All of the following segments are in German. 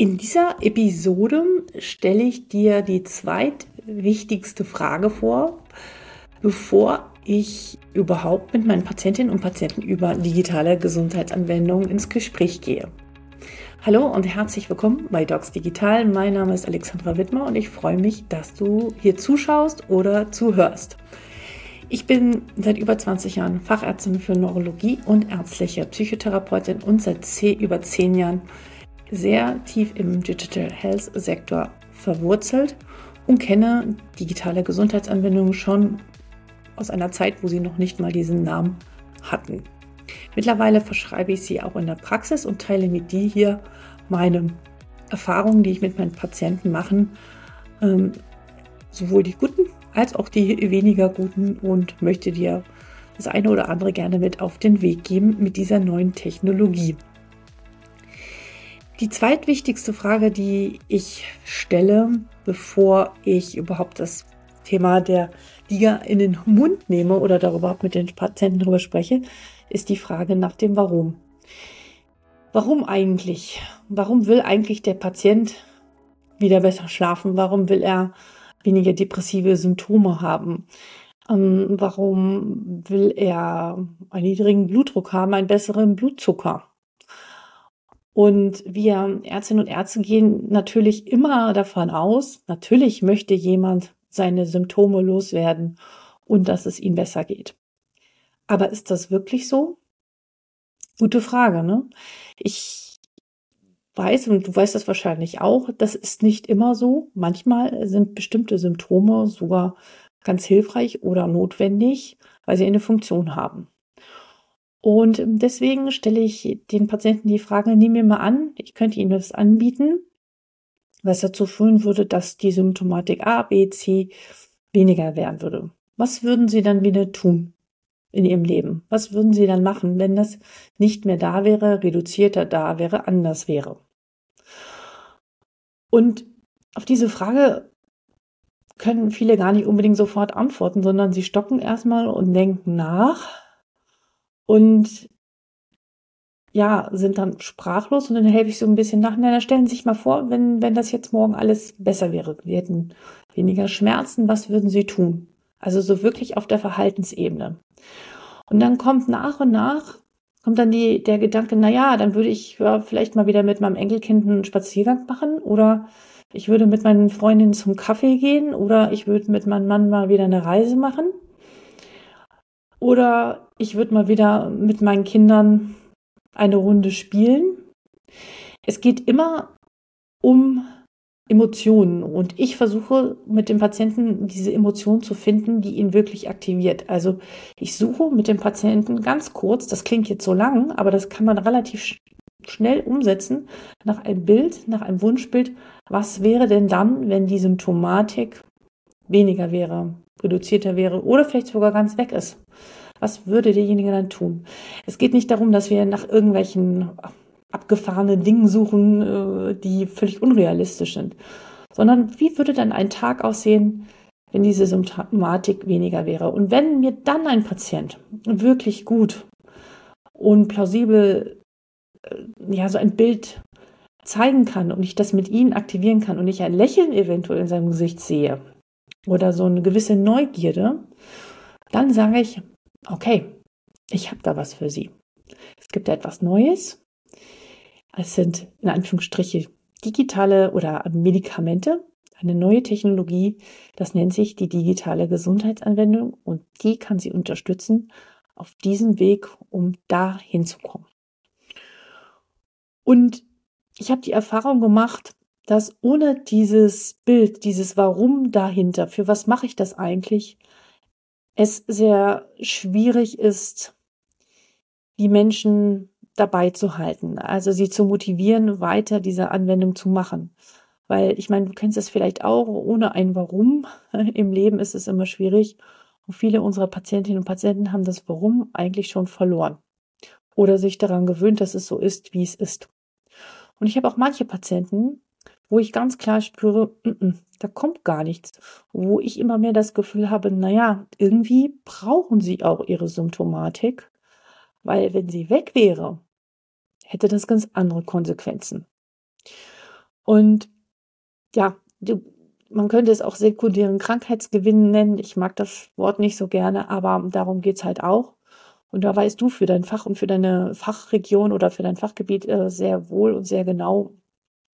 In dieser Episode stelle ich dir die zweitwichtigste Frage vor, bevor ich überhaupt mit meinen Patientinnen und Patienten über digitale Gesundheitsanwendungen ins Gespräch gehe. Hallo und herzlich willkommen bei Docs Digital. Mein Name ist Alexandra Wittmer und ich freue mich, dass du hier zuschaust oder zuhörst. Ich bin seit über 20 Jahren Fachärztin für Neurologie und ärztliche Psychotherapeutin und seit über 10 Jahren sehr tief im Digital Health Sektor verwurzelt und kenne digitale Gesundheitsanwendungen schon aus einer Zeit, wo sie noch nicht mal diesen Namen hatten. Mittlerweile verschreibe ich sie auch in der Praxis und teile mit dir hier meine Erfahrungen, die ich mit meinen Patienten mache, ähm, sowohl die guten als auch die weniger guten und möchte dir das eine oder andere gerne mit auf den Weg geben mit dieser neuen Technologie. Die zweitwichtigste Frage, die ich stelle, bevor ich überhaupt das Thema der Liga in den Mund nehme oder darüber mit den Patienten darüber spreche, ist die Frage nach dem Warum. Warum eigentlich? Warum will eigentlich der Patient wieder besser schlafen? Warum will er weniger depressive Symptome haben? Ähm, warum will er einen niedrigen Blutdruck haben, einen besseren Blutzucker? Und wir Ärztinnen und Ärzte gehen natürlich immer davon aus, natürlich möchte jemand seine Symptome loswerden und dass es ihm besser geht. Aber ist das wirklich so? Gute Frage, ne? Ich weiß, und du weißt das wahrscheinlich auch, das ist nicht immer so. Manchmal sind bestimmte Symptome sogar ganz hilfreich oder notwendig, weil sie eine Funktion haben. Und deswegen stelle ich den Patienten die Frage, nehmen wir mal an, ich könnte Ihnen das anbieten, was dazu führen würde, dass die Symptomatik A, B, C weniger werden würde. Was würden Sie dann wieder tun in Ihrem Leben? Was würden Sie dann machen, wenn das nicht mehr da wäre, reduzierter da wäre, anders wäre? Und auf diese Frage können viele gar nicht unbedingt sofort antworten, sondern sie stocken erstmal und denken nach und ja, sind dann sprachlos und dann helfe ich so ein bisschen nach. Na, stellen Sie sich mal vor, wenn, wenn das jetzt morgen alles besser wäre. Wir hätten weniger Schmerzen, was würden Sie tun? Also so wirklich auf der Verhaltensebene. Und dann kommt nach und nach, kommt dann die, der Gedanke, na ja, dann würde ich ja, vielleicht mal wieder mit meinem Enkelkind einen Spaziergang machen oder ich würde mit meinen Freundinnen zum Kaffee gehen oder ich würde mit meinem Mann mal wieder eine Reise machen. Oder ich würde mal wieder mit meinen Kindern eine Runde spielen. Es geht immer um Emotionen und ich versuche mit dem Patienten diese Emotion zu finden, die ihn wirklich aktiviert. Also ich suche mit dem Patienten ganz kurz, das klingt jetzt so lang, aber das kann man relativ schnell umsetzen, nach einem Bild, nach einem Wunschbild, was wäre denn dann, wenn die Symptomatik weniger wäre, reduzierter wäre oder vielleicht sogar ganz weg ist. Was würde derjenige dann tun? Es geht nicht darum, dass wir nach irgendwelchen abgefahrenen Dingen suchen, äh, die völlig unrealistisch sind, sondern wie würde dann ein Tag aussehen, wenn diese Symptomatik weniger wäre? Und wenn mir dann ein Patient wirklich gut und plausibel äh, ja so ein Bild zeigen kann und ich das mit ihnen aktivieren kann und ich ein Lächeln eventuell in seinem Gesicht sehe oder so eine gewisse Neugierde, dann sage ich, okay, ich habe da was für Sie. Es gibt etwas Neues. Es sind in Anführungsstriche digitale oder Medikamente, eine neue Technologie, das nennt sich die digitale Gesundheitsanwendung und die kann Sie unterstützen auf diesem Weg, um da hinzukommen. Und ich habe die Erfahrung gemacht, dass ohne dieses Bild, dieses Warum dahinter, für was mache ich das eigentlich, es sehr schwierig ist, die Menschen dabei zu halten, also sie zu motivieren, weiter diese Anwendung zu machen. Weil ich meine, du kennst es vielleicht auch, ohne ein Warum im Leben ist es immer schwierig. Und viele unserer Patientinnen und Patienten haben das Warum eigentlich schon verloren oder sich daran gewöhnt, dass es so ist, wie es ist. Und ich habe auch manche Patienten, wo ich ganz klar spüre, n -n, da kommt gar nichts. Wo ich immer mehr das Gefühl habe, naja, irgendwie brauchen sie auch ihre Symptomatik, weil wenn sie weg wäre, hätte das ganz andere Konsequenzen. Und ja, du, man könnte es auch sekundären Krankheitsgewinn nennen. Ich mag das Wort nicht so gerne, aber darum geht's halt auch. Und da weißt du für dein Fach und für deine Fachregion oder für dein Fachgebiet äh, sehr wohl und sehr genau,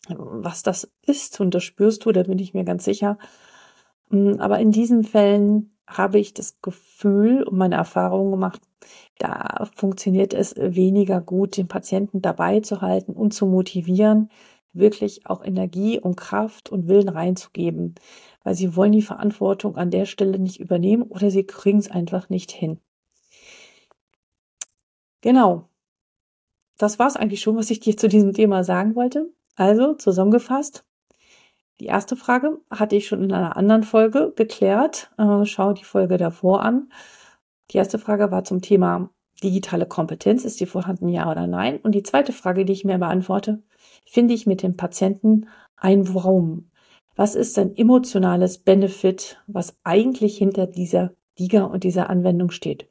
was das ist. Und das spürst du, da bin ich mir ganz sicher. Mm, aber in diesen Fällen habe ich das Gefühl und meine Erfahrungen gemacht, da funktioniert es weniger gut, den Patienten dabei zu halten und zu motivieren, wirklich auch Energie und Kraft und Willen reinzugeben, weil sie wollen die Verantwortung an der Stelle nicht übernehmen oder sie kriegen es einfach nicht hin. Genau. Das war es eigentlich schon, was ich dir zu diesem Thema sagen wollte. Also zusammengefasst. Die erste Frage hatte ich schon in einer anderen Folge geklärt. Äh, schau die Folge davor an. Die erste Frage war zum Thema digitale Kompetenz. Ist die vorhanden, ja oder nein? Und die zweite Frage, die ich mir beantworte, finde ich mit dem Patienten ein Warum? Was ist ein emotionales Benefit, was eigentlich hinter dieser DIGA und dieser Anwendung steht?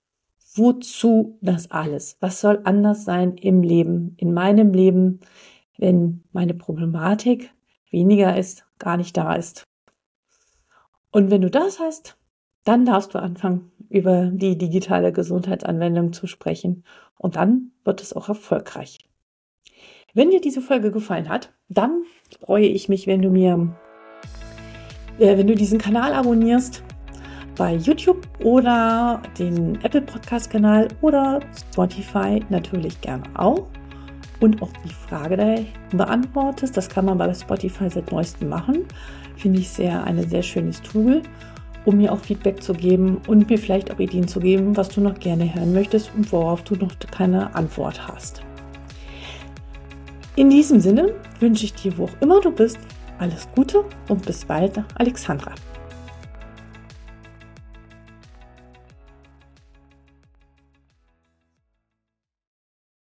Wozu das alles? Was soll anders sein im Leben, in meinem Leben, wenn meine Problematik weniger ist, gar nicht da ist? Und wenn du das hast, dann darfst du anfangen, über die digitale Gesundheitsanwendung zu sprechen. Und dann wird es auch erfolgreich. Wenn dir diese Folge gefallen hat, dann freue ich mich, wenn du mir, äh, wenn du diesen Kanal abonnierst bei YouTube oder den Apple Podcast Kanal oder Spotify natürlich gerne auch und auch die Frage da beantwortest. Das kann man bei Spotify seit neuestem machen. Finde ich sehr ein sehr schönes Tool, um mir auch Feedback zu geben und mir vielleicht auch Ideen zu geben, was du noch gerne hören möchtest und worauf du noch keine Antwort hast. In diesem Sinne wünsche ich dir, wo auch immer du bist, alles Gute und bis bald, Alexandra.